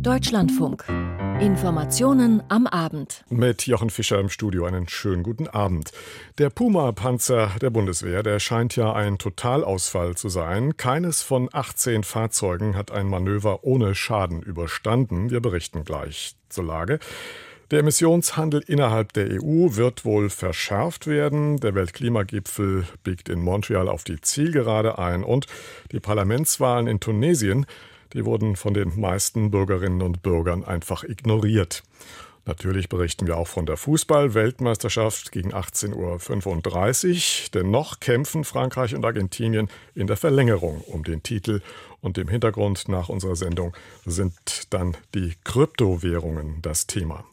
Deutschlandfunk. Informationen am Abend. Mit Jochen Fischer im Studio einen schönen guten Abend. Der Puma-Panzer der Bundeswehr, der scheint ja ein Totalausfall zu sein. Keines von 18 Fahrzeugen hat ein Manöver ohne Schaden überstanden. Wir berichten gleich zur Lage. Der Emissionshandel innerhalb der EU wird wohl verschärft werden. Der Weltklimagipfel biegt in Montreal auf die Zielgerade ein und die Parlamentswahlen in Tunesien, die wurden von den meisten Bürgerinnen und Bürgern einfach ignoriert. Natürlich berichten wir auch von der Fußball-Weltmeisterschaft gegen 18.35 Uhr. Denn noch kämpfen Frankreich und Argentinien in der Verlängerung um den Titel. Und im Hintergrund nach unserer Sendung sind dann die Kryptowährungen das Thema.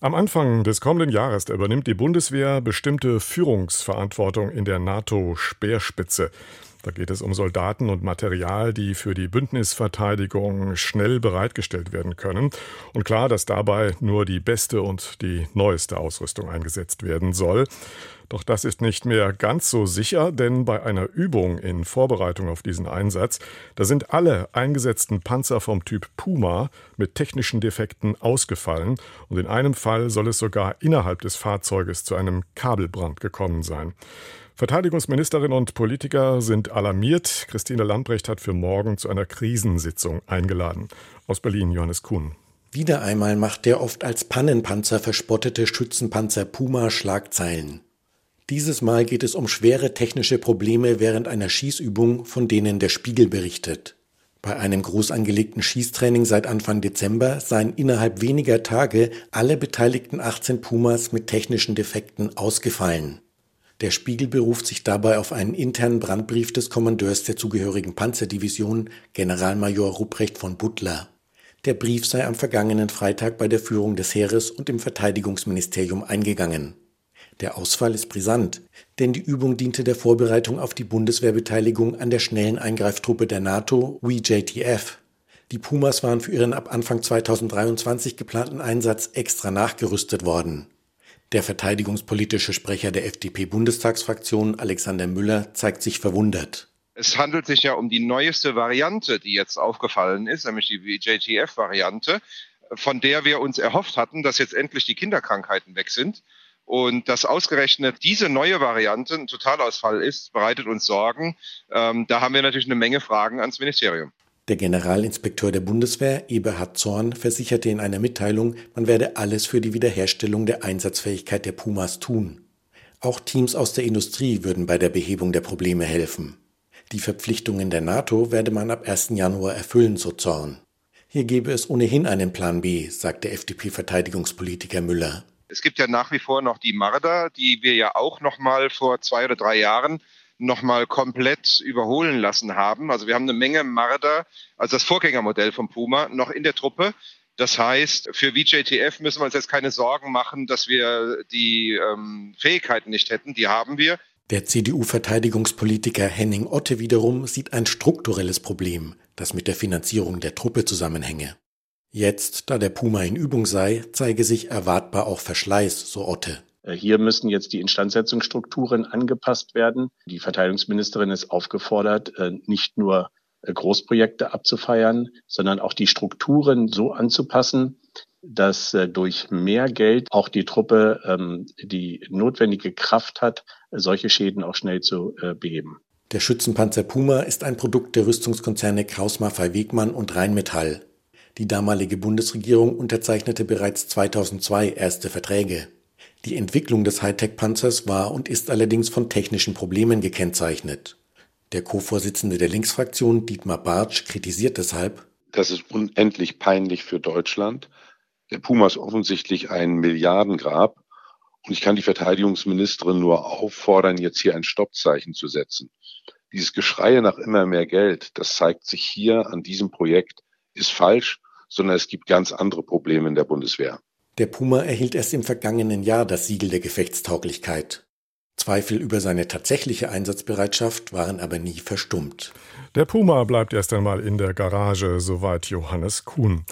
Am Anfang des kommenden Jahres übernimmt die Bundeswehr bestimmte Führungsverantwortung in der NATO-Speerspitze. Da geht es um Soldaten und Material, die für die Bündnisverteidigung schnell bereitgestellt werden können. Und klar, dass dabei nur die beste und die neueste Ausrüstung eingesetzt werden soll. Doch das ist nicht mehr ganz so sicher, denn bei einer Übung in Vorbereitung auf diesen Einsatz, da sind alle eingesetzten Panzer vom Typ Puma mit technischen Defekten ausgefallen und in einem Fall soll es sogar innerhalb des Fahrzeuges zu einem Kabelbrand gekommen sein. Verteidigungsministerin und Politiker sind alarmiert. Christine Lambrecht hat für morgen zu einer Krisensitzung eingeladen. Aus Berlin Johannes Kuhn. Wieder einmal macht der oft als Pannenpanzer verspottete Schützenpanzer Puma Schlagzeilen. Dieses Mal geht es um schwere technische Probleme während einer Schießübung, von denen der Spiegel berichtet. Bei einem groß angelegten Schießtraining seit Anfang Dezember seien innerhalb weniger Tage alle beteiligten 18 Pumas mit technischen Defekten ausgefallen. Der Spiegel beruft sich dabei auf einen internen Brandbrief des Kommandeurs der zugehörigen Panzerdivision, Generalmajor Rupprecht von Butler. Der Brief sei am vergangenen Freitag bei der Führung des Heeres und im Verteidigungsministerium eingegangen. Der Ausfall ist brisant, denn die Übung diente der Vorbereitung auf die Bundeswehrbeteiligung an der schnellen Eingreiftruppe der NATO, WJTF. Die Pumas waren für ihren ab Anfang 2023 geplanten Einsatz extra nachgerüstet worden. Der verteidigungspolitische Sprecher der FDP-Bundestagsfraktion, Alexander Müller, zeigt sich verwundert. Es handelt sich ja um die neueste Variante, die jetzt aufgefallen ist, nämlich die JTF-Variante, von der wir uns erhofft hatten, dass jetzt endlich die Kinderkrankheiten weg sind. Und dass ausgerechnet diese neue Variante ein Totalausfall ist, bereitet uns Sorgen. Ähm, da haben wir natürlich eine Menge Fragen ans Ministerium. Der Generalinspekteur der Bundeswehr, Eberhard Zorn, versicherte in einer Mitteilung, man werde alles für die Wiederherstellung der Einsatzfähigkeit der Pumas tun. Auch Teams aus der Industrie würden bei der Behebung der Probleme helfen. Die Verpflichtungen der NATO werde man ab 1. Januar erfüllen, so Zorn. Hier gebe es ohnehin einen Plan B, sagte FDP-Verteidigungspolitiker Müller. Es gibt ja nach wie vor noch die Marder, die wir ja auch noch mal vor zwei oder drei Jahren nochmal komplett überholen lassen haben. Also wir haben eine Menge Marder, also das Vorgängermodell vom Puma, noch in der Truppe. Das heißt, für VJTF müssen wir uns jetzt keine Sorgen machen, dass wir die ähm, Fähigkeiten nicht hätten. Die haben wir. Der CDU-Verteidigungspolitiker Henning Otte wiederum sieht ein strukturelles Problem, das mit der Finanzierung der Truppe zusammenhänge. Jetzt, da der Puma in Übung sei, zeige sich erwartbar auch Verschleiß, so Otte. Äh, hier müssen jetzt die Instandsetzungsstrukturen angepasst werden. Die Verteidigungsministerin ist aufgefordert, äh, nicht nur äh, Großprojekte abzufeiern, sondern auch die Strukturen so anzupassen, dass durch mehr Geld auch die Truppe ähm, die notwendige Kraft hat, solche Schäden auch schnell zu beheben. Der Schützenpanzer Puma ist ein Produkt der Rüstungskonzerne Kraus Maffei Wegmann und Rheinmetall. Die damalige Bundesregierung unterzeichnete bereits 2002 erste Verträge. Die Entwicklung des Hightech-Panzers war und ist allerdings von technischen Problemen gekennzeichnet. Der Co-Vorsitzende der Linksfraktion, Dietmar Bartsch, kritisiert deshalb, das ist unendlich peinlich für Deutschland. Der Puma ist offensichtlich ein Milliardengrab. Und ich kann die Verteidigungsministerin nur auffordern, jetzt hier ein Stoppzeichen zu setzen. Dieses Geschrei nach immer mehr Geld, das zeigt sich hier an diesem Projekt, ist falsch, sondern es gibt ganz andere Probleme in der Bundeswehr. Der Puma erhielt erst im vergangenen Jahr das Siegel der Gefechtstauglichkeit. Zweifel über seine tatsächliche Einsatzbereitschaft waren aber nie verstummt. Der Puma bleibt erst einmal in der Garage, soweit Johannes Kuhn.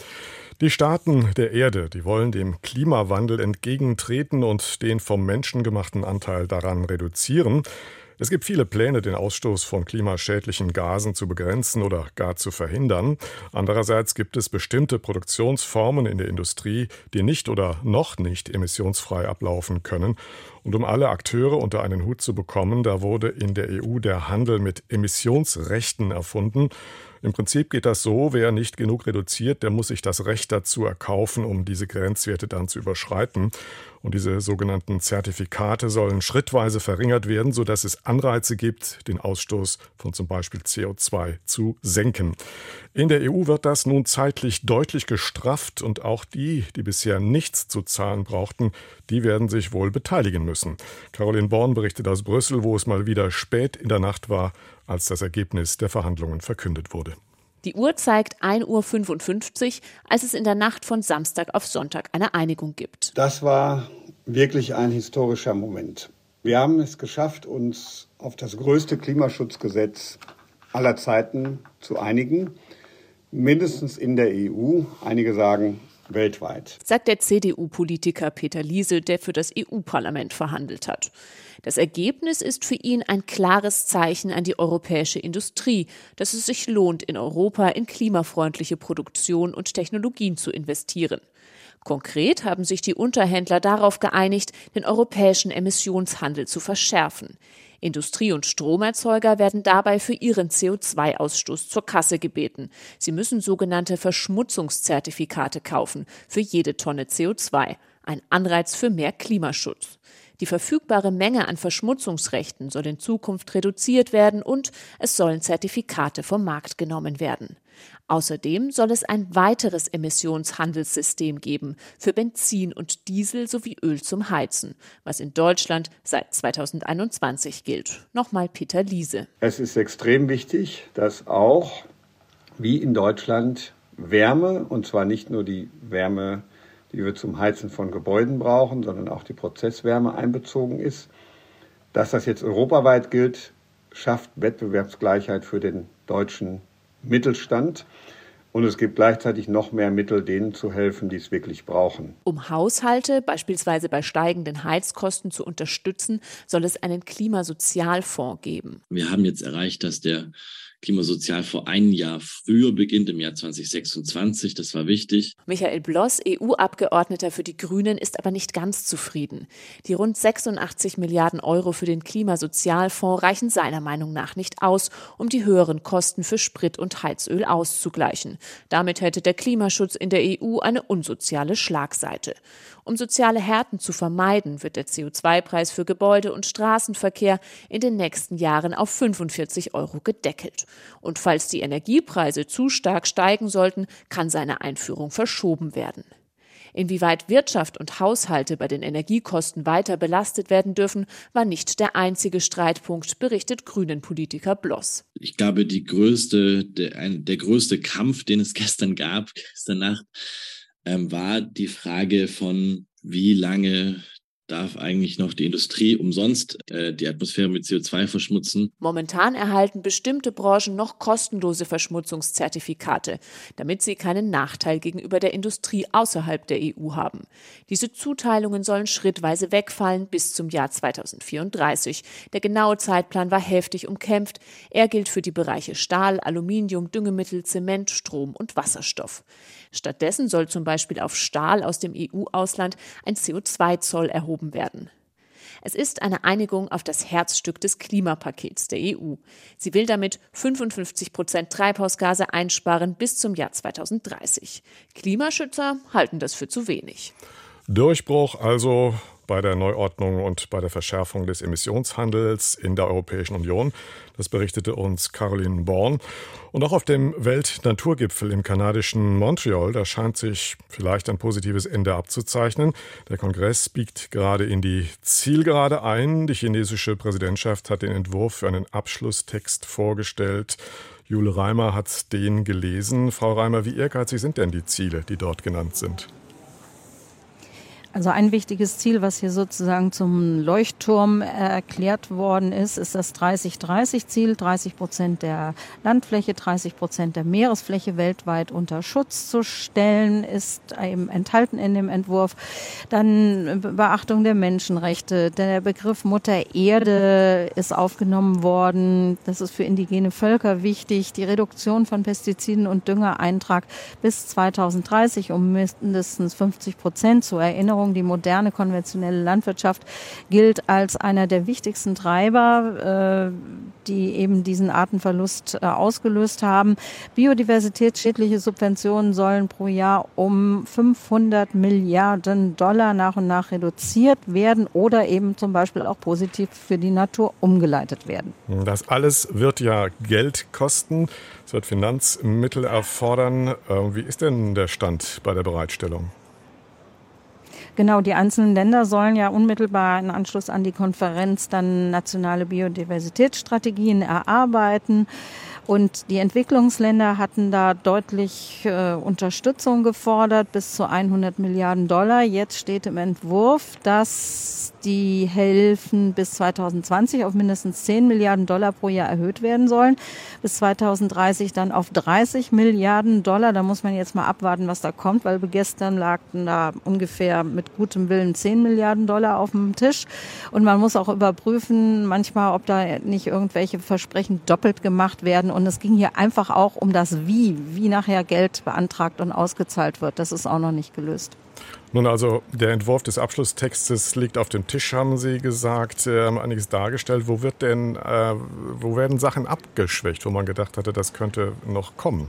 Die Staaten der Erde, die wollen dem Klimawandel entgegentreten und den vom Menschen gemachten Anteil daran reduzieren. Es gibt viele Pläne, den Ausstoß von klimaschädlichen Gasen zu begrenzen oder gar zu verhindern. Andererseits gibt es bestimmte Produktionsformen in der Industrie, die nicht oder noch nicht emissionsfrei ablaufen können. Und um alle Akteure unter einen Hut zu bekommen, da wurde in der EU der Handel mit Emissionsrechten erfunden. Im Prinzip geht das so, wer nicht genug reduziert, der muss sich das Recht dazu erkaufen, um diese Grenzwerte dann zu überschreiten. Und diese sogenannten Zertifikate sollen schrittweise verringert werden, sodass es Anreize gibt, den Ausstoß von zum Beispiel CO2 zu senken. In der EU wird das nun zeitlich deutlich gestrafft und auch die, die bisher nichts zu zahlen brauchten, die werden sich wohl beteiligen müssen. Caroline Born berichtet aus Brüssel, wo es mal wieder spät in der Nacht war, als das Ergebnis der Verhandlungen verkündet wurde. Die Uhr zeigt 1.55 Uhr, als es in der Nacht von Samstag auf Sonntag eine Einigung gibt. Das war wirklich ein historischer Moment. Wir haben es geschafft, uns auf das größte Klimaschutzgesetz aller Zeiten zu einigen, mindestens in der EU. Einige sagen weltweit. Sagt der CDU-Politiker Peter Liese, der für das EU-Parlament verhandelt hat. Das Ergebnis ist für ihn ein klares Zeichen an die europäische Industrie, dass es sich lohnt, in Europa in klimafreundliche Produktion und Technologien zu investieren. Konkret haben sich die Unterhändler darauf geeinigt, den europäischen Emissionshandel zu verschärfen. Industrie- und Stromerzeuger werden dabei für ihren CO2-Ausstoß zur Kasse gebeten. Sie müssen sogenannte Verschmutzungszertifikate kaufen für jede Tonne CO2. Ein Anreiz für mehr Klimaschutz. Die verfügbare Menge an Verschmutzungsrechten soll in Zukunft reduziert werden und es sollen Zertifikate vom Markt genommen werden. Außerdem soll es ein weiteres Emissionshandelssystem geben für Benzin und Diesel sowie Öl zum Heizen, was in Deutschland seit 2021 gilt. Nochmal Peter Liese. Es ist extrem wichtig, dass auch wie in Deutschland Wärme, und zwar nicht nur die Wärme, die wir zum Heizen von Gebäuden brauchen, sondern auch die Prozesswärme einbezogen ist. Dass das jetzt europaweit gilt, schafft Wettbewerbsgleichheit für den deutschen Mittelstand. Und es gibt gleichzeitig noch mehr Mittel, denen zu helfen, die es wirklich brauchen. Um Haushalte beispielsweise bei steigenden Heizkosten zu unterstützen, soll es einen Klimasozialfonds geben. Wir haben jetzt erreicht, dass der Klimasozial vor ein Jahr früher beginnt, im Jahr 2026. Das war wichtig. Michael Bloss, EU-Abgeordneter für die Grünen, ist aber nicht ganz zufrieden. Die rund 86 Milliarden Euro für den Klimasozialfonds reichen seiner Meinung nach nicht aus, um die höheren Kosten für Sprit und Heizöl auszugleichen. Damit hätte der Klimaschutz in der EU eine unsoziale Schlagseite. Um soziale Härten zu vermeiden, wird der CO2-Preis für Gebäude und Straßenverkehr in den nächsten Jahren auf 45 Euro gedeckelt. Und falls die Energiepreise zu stark steigen sollten, kann seine Einführung verschoben werden. Inwieweit Wirtschaft und Haushalte bei den Energiekosten weiter belastet werden dürfen, war nicht der einzige Streitpunkt, berichtet Grünen-Politiker Bloss. Ich glaube, größte, der, der größte Kampf, den es gestern gab, gestern Nacht, ähm, war die Frage von, wie lange darf eigentlich noch die Industrie umsonst äh, die Atmosphäre mit CO2 verschmutzen. Momentan erhalten bestimmte Branchen noch kostenlose Verschmutzungszertifikate, damit sie keinen Nachteil gegenüber der Industrie außerhalb der EU haben. Diese Zuteilungen sollen schrittweise wegfallen bis zum Jahr 2034. Der genaue Zeitplan war heftig umkämpft. Er gilt für die Bereiche Stahl, Aluminium, Düngemittel, Zement, Strom und Wasserstoff. Stattdessen soll zum Beispiel auf Stahl aus dem EU-Ausland ein CO2-Zoll erhoben werden. Es ist eine Einigung auf das Herzstück des Klimapakets der EU. Sie will damit 55 Prozent Treibhausgase einsparen bis zum Jahr 2030. Klimaschützer halten das für zu wenig. Durchbruch also bei der Neuordnung und bei der Verschärfung des Emissionshandels in der Europäischen Union. Das berichtete uns Caroline Born. Und auch auf dem Weltnaturgipfel im kanadischen Montreal, da scheint sich vielleicht ein positives Ende abzuzeichnen. Der Kongress biegt gerade in die Zielgerade ein. Die chinesische Präsidentschaft hat den Entwurf für einen Abschlusstext vorgestellt. Jule Reimer hat den gelesen. Frau Reimer, wie ehrgeizig sind denn die Ziele, die dort genannt sind? Also ein wichtiges Ziel, was hier sozusagen zum Leuchtturm erklärt worden ist, ist das 30-30-Ziel. 30 Prozent der Landfläche, 30 Prozent der Meeresfläche weltweit unter Schutz zu stellen, ist eben enthalten in dem Entwurf. Dann Beachtung der Menschenrechte. Der Begriff Mutter Erde ist aufgenommen worden. Das ist für indigene Völker wichtig. Die Reduktion von Pestiziden und Düngereintrag bis 2030 um mindestens 50 Prozent zur Erinnerung Veränderung. Die moderne konventionelle Landwirtschaft gilt als einer der wichtigsten Treiber, äh, die eben diesen Artenverlust äh, ausgelöst haben. Biodiversitätsschädliche Subventionen sollen pro Jahr um 500 Milliarden Dollar nach und nach reduziert werden oder eben zum Beispiel auch positiv für die Natur umgeleitet werden. Das alles wird ja Geld kosten. Es wird Finanzmittel erfordern. Äh, wie ist denn der Stand bei der Bereitstellung? Genau, die einzelnen Länder sollen ja unmittelbar in Anschluss an die Konferenz dann nationale Biodiversitätsstrategien erarbeiten. Und die Entwicklungsländer hatten da deutlich äh, Unterstützung gefordert, bis zu 100 Milliarden Dollar. Jetzt steht im Entwurf, dass die Hilfen bis 2020 auf mindestens 10 Milliarden Dollar pro Jahr erhöht werden sollen. Bis 2030 dann auf 30 Milliarden Dollar. Da muss man jetzt mal abwarten, was da kommt, weil gestern lagten da ungefähr mit gutem Willen 10 Milliarden Dollar auf dem Tisch. Und man muss auch überprüfen, manchmal, ob da nicht irgendwelche Versprechen doppelt gemacht werden. Und es ging hier einfach auch um das Wie, wie nachher Geld beantragt und ausgezahlt wird. Das ist auch noch nicht gelöst. Nun also, der Entwurf des Abschlusstextes liegt auf dem Tisch, haben Sie gesagt, Sie haben einiges dargestellt. Wo wird denn, äh, wo werden Sachen abgeschwächt, wo man gedacht hatte, das könnte noch kommen?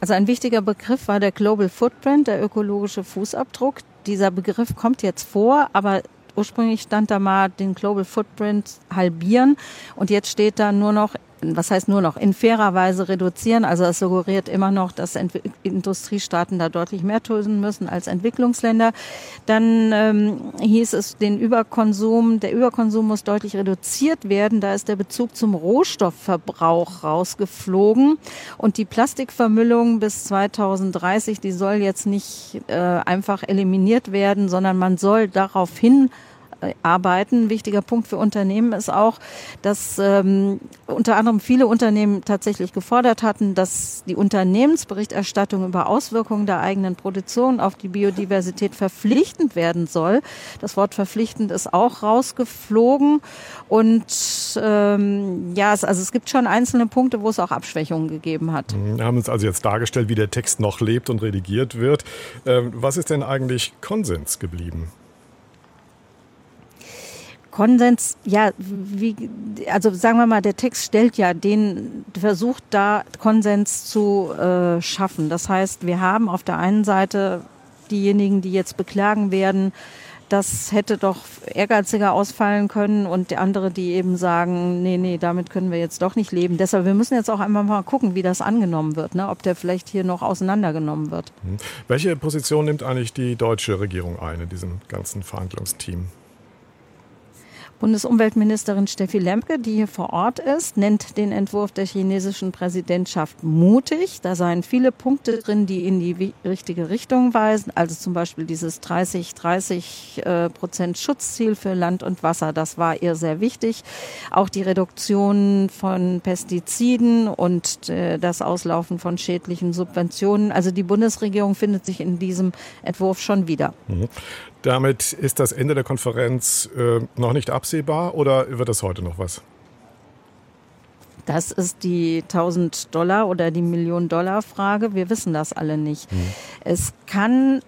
Also ein wichtiger Begriff war der Global Footprint, der ökologische Fußabdruck. Dieser Begriff kommt jetzt vor, aber ursprünglich stand da mal den Global Footprint halbieren und jetzt steht da nur noch was heißt nur noch, in fairer Weise reduzieren. Also es suggeriert immer noch, dass Ent Industriestaaten da deutlich mehr tun müssen als Entwicklungsländer. Dann ähm, hieß es, den Überkonsum, der Überkonsum muss deutlich reduziert werden. Da ist der Bezug zum Rohstoffverbrauch rausgeflogen. Und die Plastikvermüllung bis 2030, die soll jetzt nicht äh, einfach eliminiert werden, sondern man soll darauf hin arbeiten. Wichtiger Punkt für Unternehmen ist auch, dass ähm, unter anderem viele Unternehmen tatsächlich gefordert hatten, dass die Unternehmensberichterstattung über Auswirkungen der eigenen Produktion auf die Biodiversität verpflichtend werden soll. Das Wort verpflichtend ist auch rausgeflogen. Und ähm, ja, es, also es gibt schon einzelne Punkte, wo es auch Abschwächungen gegeben hat. Wir haben uns also jetzt dargestellt, wie der Text noch lebt und redigiert wird. Ähm, was ist denn eigentlich Konsens geblieben? Konsens, ja, wie, also sagen wir mal, der Text stellt ja den, versucht da Konsens zu äh, schaffen. Das heißt, wir haben auf der einen Seite diejenigen, die jetzt beklagen werden, das hätte doch ehrgeiziger ausfallen können und andere, die eben sagen, nee, nee, damit können wir jetzt doch nicht leben. Deshalb, wir müssen jetzt auch einmal mal gucken, wie das angenommen wird, ne? ob der vielleicht hier noch auseinandergenommen wird. Hm. Welche Position nimmt eigentlich die deutsche Regierung ein in diesem ganzen Verhandlungsteam? Bundesumweltministerin Steffi Lemke, die hier vor Ort ist, nennt den Entwurf der chinesischen Präsidentschaft mutig. Da seien viele Punkte drin, die in die richtige Richtung weisen. Also zum Beispiel dieses 30, 30 äh, Prozent Schutzziel für Land und Wasser. Das war ihr sehr wichtig. Auch die Reduktion von Pestiziden und äh, das Auslaufen von schädlichen Subventionen. Also die Bundesregierung findet sich in diesem Entwurf schon wieder. Damit ist das Ende der Konferenz äh, noch nicht absehbar oder wird das heute noch was? Das ist die 1000 Dollar oder die Million Dollar Frage. Wir wissen das alle nicht. Hm. Es kann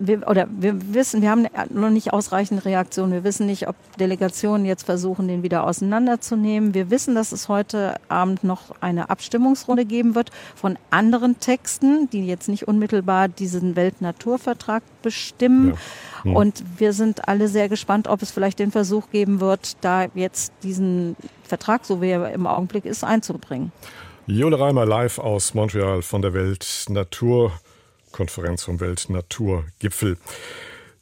wir, oder wir wissen, wir haben noch nicht ausreichend Reaktionen. Wir wissen nicht, ob Delegationen jetzt versuchen, den wieder auseinanderzunehmen. Wir wissen, dass es heute Abend noch eine Abstimmungsrunde geben wird von anderen Texten, die jetzt nicht unmittelbar diesen Weltnaturvertrag bestimmen. Ja. Hm. Und wir sind alle sehr gespannt, ob es vielleicht den Versuch geben wird, da jetzt diesen Vertrag, so wie er im Augenblick ist, einzubringen. Jule Reimer live aus Montreal von der Weltnatur. Konferenz vom Weltnaturgipfel.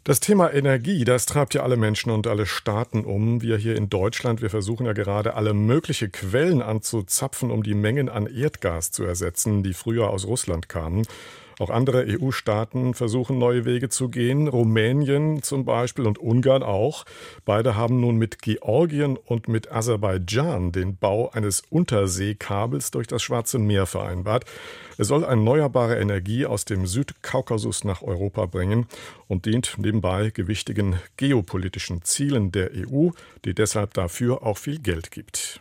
Das Thema Energie, das treibt ja alle Menschen und alle Staaten um. Wir hier in Deutschland, wir versuchen ja gerade alle mögliche Quellen anzuzapfen, um die Mengen an Erdgas zu ersetzen, die früher aus Russland kamen. Auch andere EU-Staaten versuchen neue Wege zu gehen. Rumänien zum Beispiel und Ungarn auch. Beide haben nun mit Georgien und mit Aserbaidschan den Bau eines Unterseekabels durch das Schwarze Meer vereinbart. Es soll erneuerbare Energie aus dem Südkaukasus nach Europa bringen und dient nebenbei gewichtigen geopolitischen Zielen der EU, die deshalb dafür auch viel Geld gibt.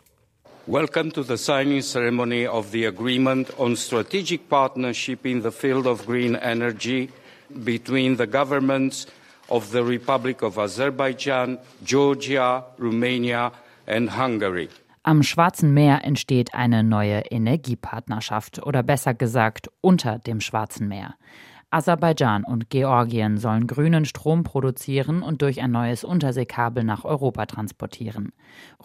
Welcome to the signing ceremony of the agreement on strategic partnership in the field of green energy between the governments of the Republic of Azerbaijan, Georgia, Romania and Hungary. Am Schwarzen Meer entsteht eine neue Energiepartnerschaft oder besser gesagt unter dem Schwarzen Meer. Aserbaidschan und Georgien sollen grünen Strom produzieren und durch ein neues Unterseekabel nach Europa transportieren.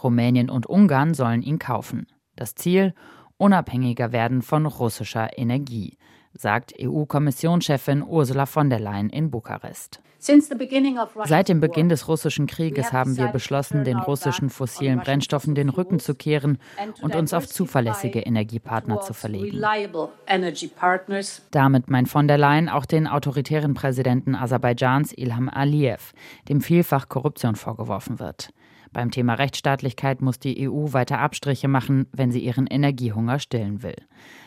Rumänien und Ungarn sollen ihn kaufen. Das Ziel? Unabhängiger werden von russischer Energie sagt EU-Kommissionschefin Ursula von der Leyen in Bukarest. Seit dem Beginn des russischen Krieges haben wir beschlossen, den russischen fossilen Brennstoffen den Rücken zu kehren und uns auf zuverlässige Energiepartner zu verlegen. Damit meint von der Leyen auch den autoritären Präsidenten Aserbaidschans Ilham Aliyev, dem vielfach Korruption vorgeworfen wird. Beim Thema Rechtsstaatlichkeit muss die EU weiter Abstriche machen, wenn sie ihren Energiehunger stillen will.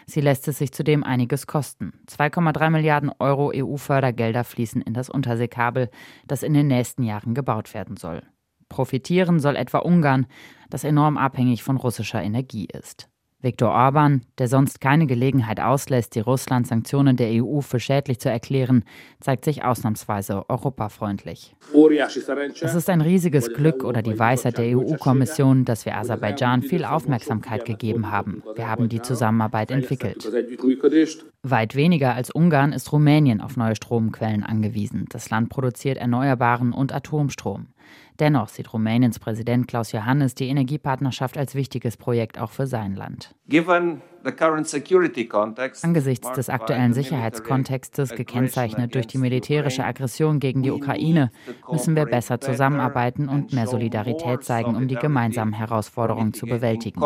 Sie lässt es sich zudem einiges kosten. 2,3 Milliarden Euro EU-Fördergelder fließen in das Unterseekabel, das in den nächsten Jahren gebaut werden soll. Profitieren soll etwa Ungarn, das enorm abhängig von russischer Energie ist. Viktor Orban, der sonst keine Gelegenheit auslässt, die Russland-Sanktionen der EU für schädlich zu erklären, zeigt sich ausnahmsweise europafreundlich. Es ist ein riesiges Glück oder die Weisheit der EU-Kommission, dass wir Aserbaidschan viel Aufmerksamkeit gegeben haben. Wir haben die Zusammenarbeit entwickelt. Weit weniger als Ungarn ist Rumänien auf neue Stromquellen angewiesen. Das Land produziert erneuerbaren und Atomstrom. Dennoch sieht Rumäniens Präsident Klaus Johannes die Energiepartnerschaft als wichtiges Projekt auch für sein Land. Angesichts des aktuellen Sicherheitskontextes, gekennzeichnet durch die militärische Aggression gegen die Ukraine, müssen wir besser zusammenarbeiten und mehr Solidarität zeigen, um die gemeinsamen Herausforderungen zu bewältigen.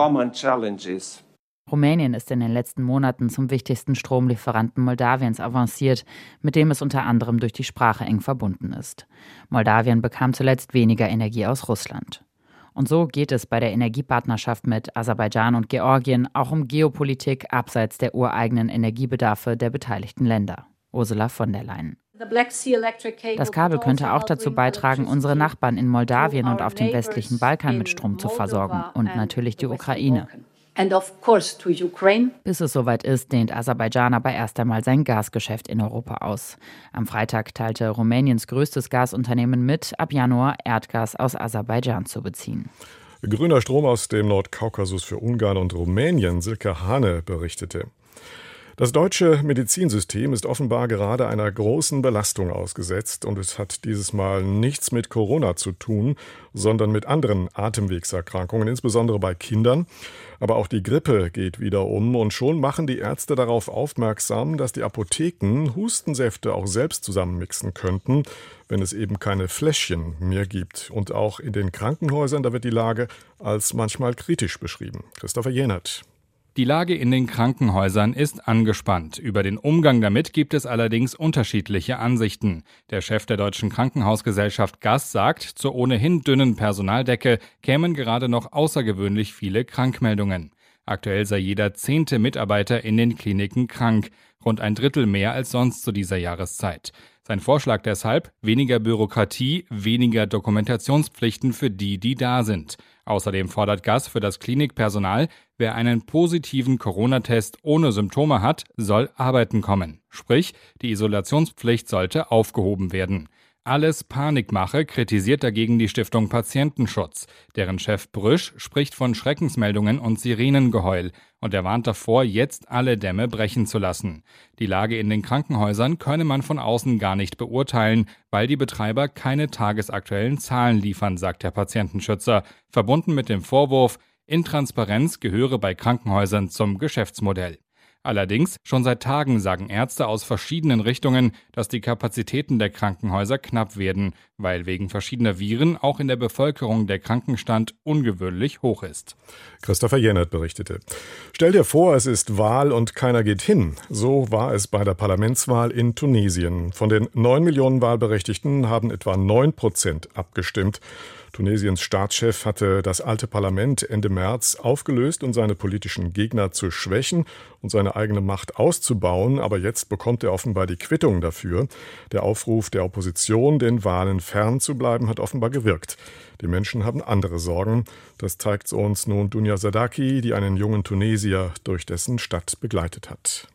Rumänien ist in den letzten Monaten zum wichtigsten Stromlieferanten Moldawiens avanciert, mit dem es unter anderem durch die Sprache eng verbunden ist. Moldawien bekam zuletzt weniger Energie aus Russland. Und so geht es bei der Energiepartnerschaft mit Aserbaidschan und Georgien auch um Geopolitik abseits der ureigenen Energiebedarfe der beteiligten Länder. Ursula von der Leyen. Das Kabel könnte auch dazu beitragen, unsere Nachbarn in Moldawien und auf dem westlichen Balkan mit Strom zu versorgen und natürlich die Ukraine. Bis es soweit ist, dehnt Aserbaidschan aber erst einmal sein Gasgeschäft in Europa aus. Am Freitag teilte Rumäniens größtes Gasunternehmen mit, ab Januar Erdgas aus Aserbaidschan zu beziehen. Grüner Strom aus dem Nordkaukasus für Ungarn und Rumänien, Silke Hane berichtete. Das deutsche Medizinsystem ist offenbar gerade einer großen Belastung ausgesetzt und es hat dieses Mal nichts mit Corona zu tun, sondern mit anderen Atemwegserkrankungen, insbesondere bei Kindern. Aber auch die Grippe geht wieder um und schon machen die Ärzte darauf aufmerksam, dass die Apotheken Hustensäfte auch selbst zusammenmixen könnten, wenn es eben keine Fläschchen mehr gibt. Und auch in den Krankenhäusern, da wird die Lage als manchmal kritisch beschrieben. Christopher Jenert. Die Lage in den Krankenhäusern ist angespannt. Über den Umgang damit gibt es allerdings unterschiedliche Ansichten. Der Chef der Deutschen Krankenhausgesellschaft Gass sagt, zur ohnehin dünnen Personaldecke kämen gerade noch außergewöhnlich viele Krankmeldungen. Aktuell sei jeder zehnte Mitarbeiter in den Kliniken krank, rund ein Drittel mehr als sonst zu dieser Jahreszeit. Sein Vorschlag deshalb weniger Bürokratie, weniger Dokumentationspflichten für die, die da sind. Außerdem fordert Gass für das Klinikpersonal, wer einen positiven Corona-Test ohne Symptome hat, soll arbeiten kommen. Sprich, die Isolationspflicht sollte aufgehoben werden. Alles Panikmache kritisiert dagegen die Stiftung Patientenschutz. Deren Chef Brüsch spricht von Schreckensmeldungen und Sirenengeheul und er warnt davor, jetzt alle Dämme brechen zu lassen. Die Lage in den Krankenhäusern könne man von außen gar nicht beurteilen, weil die Betreiber keine tagesaktuellen Zahlen liefern, sagt der Patientenschützer, verbunden mit dem Vorwurf, Intransparenz gehöre bei Krankenhäusern zum Geschäftsmodell. Allerdings, schon seit Tagen sagen Ärzte aus verschiedenen Richtungen, dass die Kapazitäten der Krankenhäuser knapp werden, weil wegen verschiedener Viren auch in der Bevölkerung der Krankenstand ungewöhnlich hoch ist. Christopher Jennert berichtete. Stell dir vor, es ist Wahl und keiner geht hin. So war es bei der Parlamentswahl in Tunesien. Von den neun Millionen Wahlberechtigten haben etwa neun Prozent abgestimmt. Tunesiens Staatschef hatte das alte Parlament Ende März aufgelöst, um seine politischen Gegner zu schwächen und seine eigene Macht auszubauen. Aber jetzt bekommt er offenbar die Quittung dafür. Der Aufruf der Opposition, den Wahlen fernzubleiben, hat offenbar gewirkt. Die Menschen haben andere Sorgen. Das zeigt uns nun Dunja Sadaki, die einen jungen Tunesier durch dessen Stadt begleitet hat.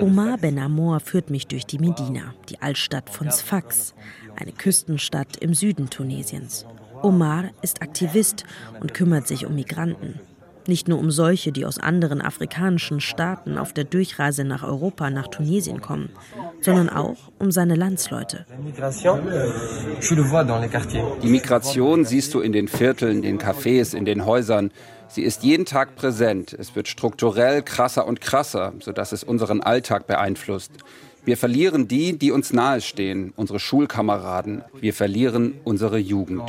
Omar Ben Amor führt mich durch die Medina, die Altstadt von Sfax, eine Küstenstadt im Süden Tunesiens. Omar ist Aktivist und kümmert sich um Migranten. Nicht nur um solche, die aus anderen afrikanischen Staaten auf der Durchreise nach Europa, nach Tunesien kommen, sondern auch um seine Landsleute. Die Migration siehst du in den Vierteln, den Cafés, in den Häusern. Sie ist jeden Tag präsent. Es wird strukturell krasser und krasser, sodass es unseren Alltag beeinflusst. Wir verlieren die, die uns nahestehen, unsere Schulkameraden. Wir verlieren unsere Jugend.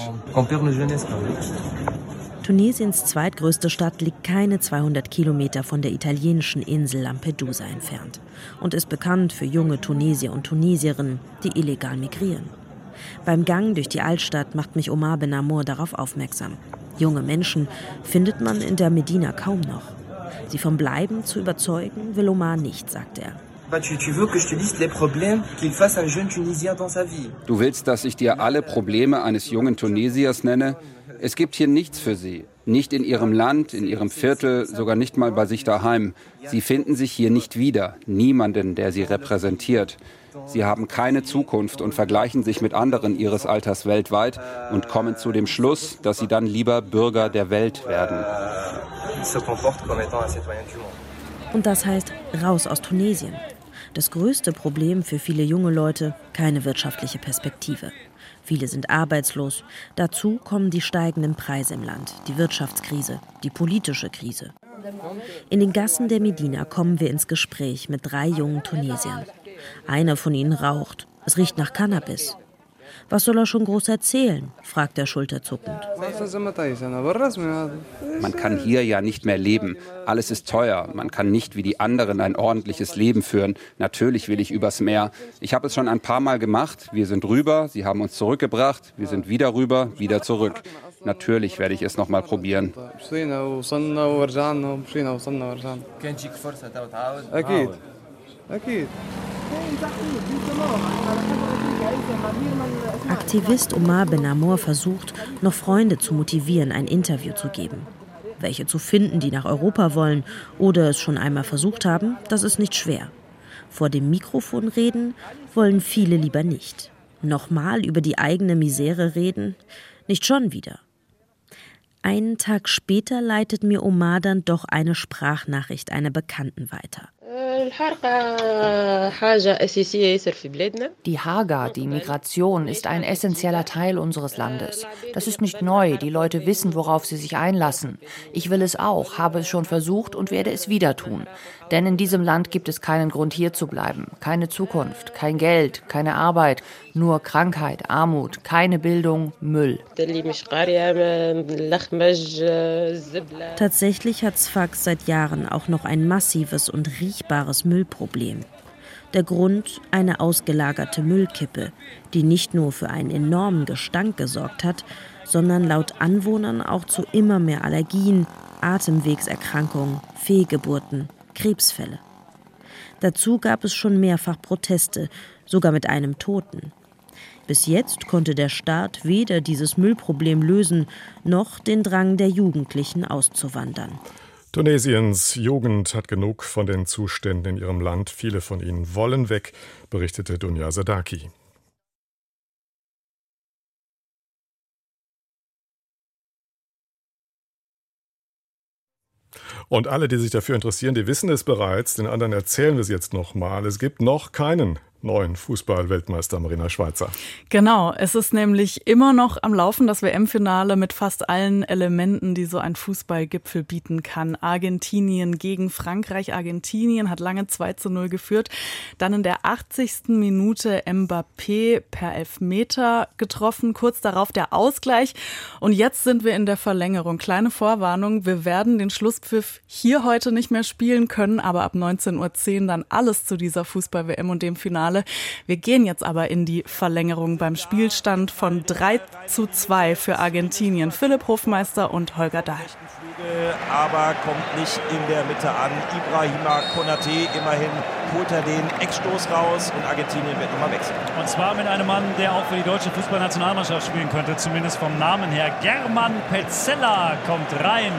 Tunesiens zweitgrößte Stadt liegt keine 200 Kilometer von der italienischen Insel Lampedusa entfernt und ist bekannt für junge Tunesier und Tunesierinnen, die illegal migrieren. Beim Gang durch die Altstadt macht mich Omar Ben Amour darauf aufmerksam. Junge Menschen findet man in der Medina kaum noch. Sie vom Bleiben zu überzeugen, will Omar nicht, sagt er. Du willst, dass ich dir alle Probleme eines jungen Tunesiers nenne? Es gibt hier nichts für sie. Nicht in ihrem Land, in ihrem Viertel, sogar nicht mal bei sich daheim. Sie finden sich hier nicht wieder. Niemanden, der sie repräsentiert. Sie haben keine Zukunft und vergleichen sich mit anderen ihres Alters weltweit und kommen zu dem Schluss, dass sie dann lieber Bürger der Welt werden. Und das heißt raus aus Tunesien. Das größte Problem für viele junge Leute, keine wirtschaftliche Perspektive. Viele sind arbeitslos. Dazu kommen die steigenden Preise im Land, die Wirtschaftskrise, die politische Krise. In den Gassen der Medina kommen wir ins Gespräch mit drei jungen Tunesiern. Einer von ihnen raucht. Es riecht nach Cannabis. Was soll er schon groß erzählen? fragt er schulterzuckend. Man kann hier ja nicht mehr leben. Alles ist teuer. Man kann nicht wie die anderen ein ordentliches Leben führen. Natürlich will ich übers Meer. Ich habe es schon ein paar Mal gemacht. Wir sind rüber, sie haben uns zurückgebracht. Wir sind wieder rüber, wieder zurück. Natürlich werde ich es noch mal probieren. Okay. Aktivist Omar Ben Amour versucht, noch Freunde zu motivieren, ein Interview zu geben. Welche zu finden, die nach Europa wollen oder es schon einmal versucht haben, das ist nicht schwer. Vor dem Mikrofon reden wollen viele lieber nicht. Nochmal über die eigene Misere reden? Nicht schon wieder. Einen Tag später leitet mir Omar dann doch eine Sprachnachricht einer Bekannten weiter. Die Haga, die Migration, ist ein essentieller Teil unseres Landes. Das ist nicht neu. Die Leute wissen, worauf sie sich einlassen. Ich will es auch, habe es schon versucht und werde es wieder tun. Denn in diesem Land gibt es keinen Grund, hier zu bleiben. Keine Zukunft, kein Geld, keine Arbeit, nur Krankheit, Armut, keine Bildung, Müll. Tatsächlich hat Sfax seit Jahren auch noch ein massives und riechbares Müllproblem. Der Grund eine ausgelagerte Müllkippe, die nicht nur für einen enormen Gestank gesorgt hat, sondern laut Anwohnern auch zu immer mehr Allergien, Atemwegserkrankungen, Fehlgeburten, Krebsfälle. Dazu gab es schon mehrfach Proteste, sogar mit einem Toten. Bis jetzt konnte der Staat weder dieses Müllproblem lösen, noch den Drang der Jugendlichen auszuwandern. Tunesiens Jugend hat genug von den Zuständen in ihrem Land. Viele von ihnen wollen weg, berichtete Dunja Sadaki. Und alle, die sich dafür interessieren, die wissen es bereits, den anderen erzählen wir es jetzt nochmal. Es gibt noch keinen neuen Fußball-Weltmeister Marina Schweizer. Genau, es ist nämlich immer noch am Laufen das WM-Finale mit fast allen Elementen, die so ein Fußballgipfel bieten kann. Argentinien gegen Frankreich. Argentinien hat lange 2 zu 0 geführt. Dann in der 80. Minute Mbappé per Elfmeter getroffen. Kurz darauf der Ausgleich. Und jetzt sind wir in der Verlängerung. Kleine Vorwarnung. Wir werden den Schlusspfiff hier heute nicht mehr spielen können, aber ab 19.10 Uhr dann alles zu dieser Fußball-WM und dem Finale. Wir gehen jetzt aber in die Verlängerung beim Spielstand von 3 zu 2 für Argentinien. Philipp Hofmeister und Holger Dahl. Aber kommt nicht in der Mitte an. Ibrahima Konate immerhin holt er den Eckstoß raus und Argentinien wird nochmal wechseln. Und zwar mit einem Mann, der auch für die deutsche Fußballnationalmannschaft spielen könnte, zumindest vom Namen her. German Petzella kommt rein.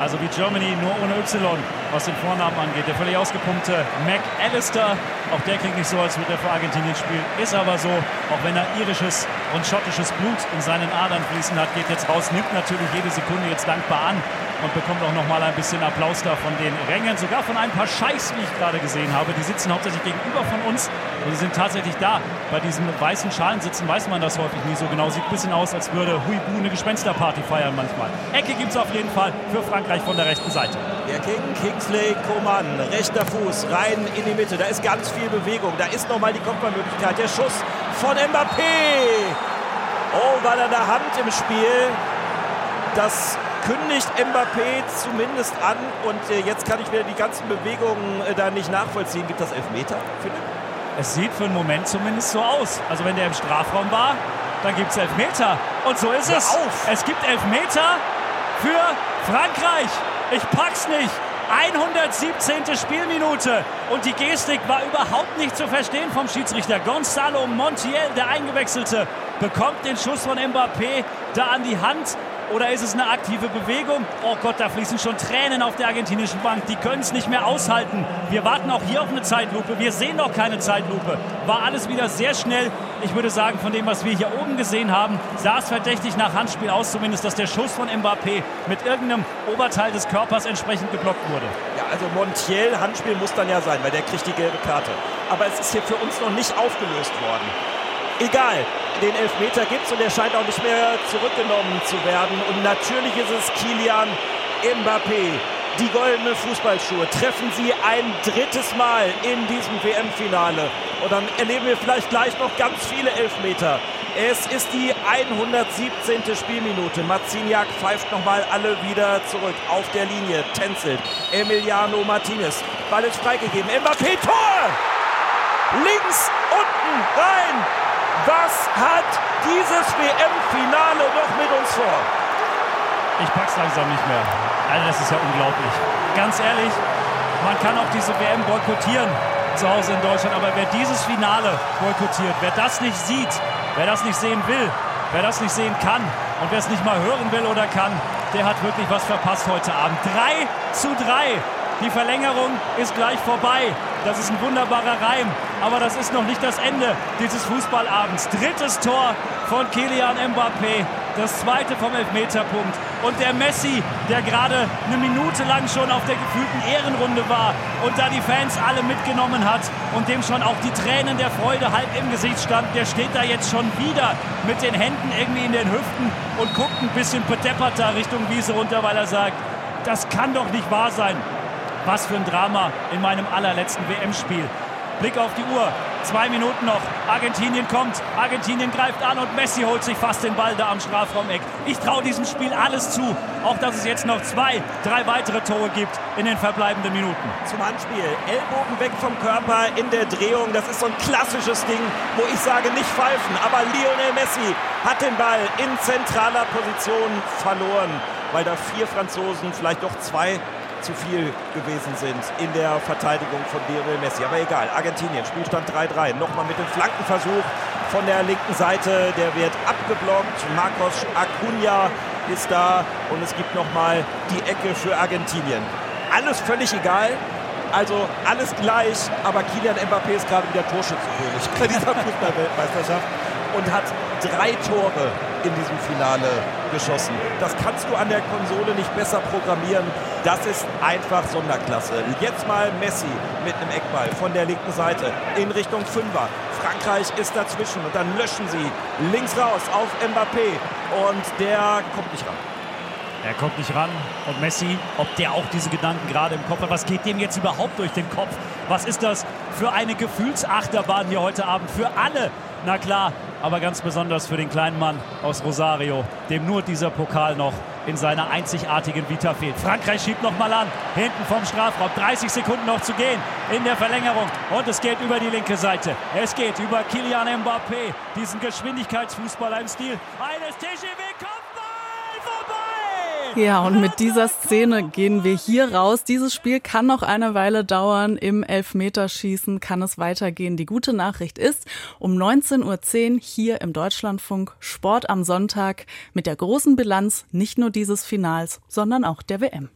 Also wie Germany, nur ohne Y, was den Vornamen angeht. Der völlig ausgepumpte McAllister auch der klingt nicht so, als würde er für Argentinien spielen. Ist aber so, auch wenn er irisches und schottisches Blut in seinen Adern fließen hat, geht jetzt raus, nimmt natürlich jede Sekunde jetzt dankbar an und bekommt auch noch mal ein bisschen Applaus da von den Rängen, sogar von ein paar Scheiß, wie ich gerade gesehen habe. Die sitzen hauptsächlich gegenüber von uns und sie sind tatsächlich da. Bei diesen weißen Schalen sitzen weiß man das häufig nie so genau. Sieht ein bisschen aus, als würde Huibu eine Gespensterparty feiern manchmal. Ecke gibt es auf jeden Fall für Frankreich von der rechten Seite. Der King, Kingsley Coman, rechter Fuß, rein in die Mitte. Da ist ganz viel Bewegung. Da ist nochmal die Kopfballmöglichkeit. Der Schuss von Mbappé. Oh, war da eine Hand im Spiel. Das kündigt Mbappé zumindest an. Und äh, jetzt kann ich wieder die ganzen Bewegungen äh, da nicht nachvollziehen. Gibt das Elfmeter, Philipp? Es sieht für einen Moment zumindest so aus. Also wenn der im Strafraum war, dann gibt es Elfmeter. Und so ist Hör es. Auf. Es gibt Elfmeter für Frankreich. Ich pack's nicht. 117. Spielminute und die Gestik war überhaupt nicht zu verstehen vom Schiedsrichter. Gonzalo Montiel, der Eingewechselte, bekommt den Schuss von Mbappé da an die Hand oder ist es eine aktive Bewegung? Oh Gott, da fließen schon Tränen auf der argentinischen Bank. Die können es nicht mehr aushalten. Wir warten auch hier auf eine Zeitlupe. Wir sehen noch keine Zeitlupe. War alles wieder sehr schnell. Ich würde sagen, von dem, was wir hier oben gesehen haben, sah es verdächtig nach Handspiel aus, zumindest, dass der Schuss von Mbappé mit irgendeinem Oberteil des Körpers entsprechend geblockt wurde. Ja, also Montiel, Handspiel muss dann ja sein, weil der kriegt die gelbe Karte. Aber es ist hier für uns noch nicht aufgelöst worden. Egal, den Elfmeter gibt es und er scheint auch nicht mehr zurückgenommen zu werden. Und natürlich ist es Kilian Mbappé. Die goldenen Fußballschuhe treffen sie ein drittes Mal in diesem WM-Finale. Und dann erleben wir vielleicht gleich noch ganz viele Elfmeter. Es ist die 117. Spielminute. Marziniak pfeift nochmal alle wieder zurück. Auf der Linie tänzelt Emiliano Martinez. Ball ist freigegeben. Mbappé, Tor! Links, unten, rein! Was hat dieses WM-Finale noch mit uns vor? Ich pack's langsam nicht mehr. Also das ist ja unglaublich. Ganz ehrlich, man kann auch diese WM boykottieren zu Hause in Deutschland, aber wer dieses Finale boykottiert, wer das nicht sieht, wer das nicht sehen will, wer das nicht sehen kann und wer es nicht mal hören will oder kann, der hat wirklich was verpasst heute Abend. 3 zu 3 die Verlängerung ist gleich vorbei. Das ist ein wunderbarer Reim. Aber das ist noch nicht das Ende dieses Fußballabends. Drittes Tor von Kilian Mbappé. Das zweite vom Elfmeterpunkt. Und der Messi, der gerade eine Minute lang schon auf der gefühlten Ehrenrunde war und da die Fans alle mitgenommen hat und dem schon auch die Tränen der Freude halb im Gesicht stand, der steht da jetzt schon wieder mit den Händen irgendwie in den Hüften und guckt ein bisschen bedepperter Richtung Wiese runter, weil er sagt, das kann doch nicht wahr sein. Was für ein Drama in meinem allerletzten WM-Spiel. Blick auf die Uhr. Zwei Minuten noch. Argentinien kommt. Argentinien greift an und Messi holt sich fast den Ball da am Strafraumeck. Ich traue diesem Spiel alles zu. Auch dass es jetzt noch zwei, drei weitere Tore gibt in den verbleibenden Minuten. Zum Handspiel. Ellbogen weg vom Körper in der Drehung. Das ist so ein klassisches Ding, wo ich sage, nicht pfeifen. Aber Lionel Messi hat den Ball in zentraler Position verloren, weil da vier Franzosen, vielleicht doch zwei zu viel gewesen sind in der Verteidigung von Lionel Messi. Aber egal, Argentinien, Spielstand 3-3. Nochmal mit dem Flankenversuch von der linken Seite. Der wird abgeblockt. Marcos Acuna ist da und es gibt nochmal die Ecke für Argentinien. Alles völlig egal. Also alles gleich, aber Kilian Mbappé ist gerade wieder Torschützenkönig bei dieser Fußballweltmeisterschaft und hat drei Tore in diesem Finale geschossen. Das kannst du an der Konsole nicht besser programmieren. Das ist einfach Sonderklasse. Jetzt mal Messi mit einem Eckball von der linken Seite in Richtung Fünfer. Frankreich ist dazwischen und dann löschen sie links raus auf Mbappé und der kommt nicht ran. Er kommt nicht ran. Und Messi, ob der auch diese Gedanken gerade im Kopf hat, was geht dem jetzt überhaupt durch den Kopf? Was ist das für eine Gefühlsachterbahn hier heute Abend? Für alle. Na klar, aber ganz besonders für den kleinen Mann aus Rosario, dem nur dieser Pokal noch in seiner einzigartigen Vita fehlt. Frankreich schiebt noch mal an, hinten vom Strafraum, 30 Sekunden noch zu gehen in der Verlängerung und es geht über die linke Seite. Es geht über Kylian Mbappé, diesen Geschwindigkeitsfußballer im Stil eines TGW! Ja, und mit dieser Szene gehen wir hier raus. Dieses Spiel kann noch eine Weile dauern. Im Elfmeterschießen kann es weitergehen. Die gute Nachricht ist, um 19.10 Uhr hier im Deutschlandfunk Sport am Sonntag mit der großen Bilanz nicht nur dieses Finals, sondern auch der WM.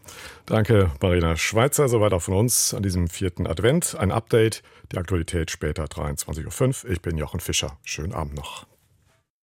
Danke, Marina Schweizer. Soweit auch von uns an diesem vierten Advent. Ein Update, die Aktualität später 23.05 Uhr. Ich bin Jochen Fischer. Schönen Abend noch.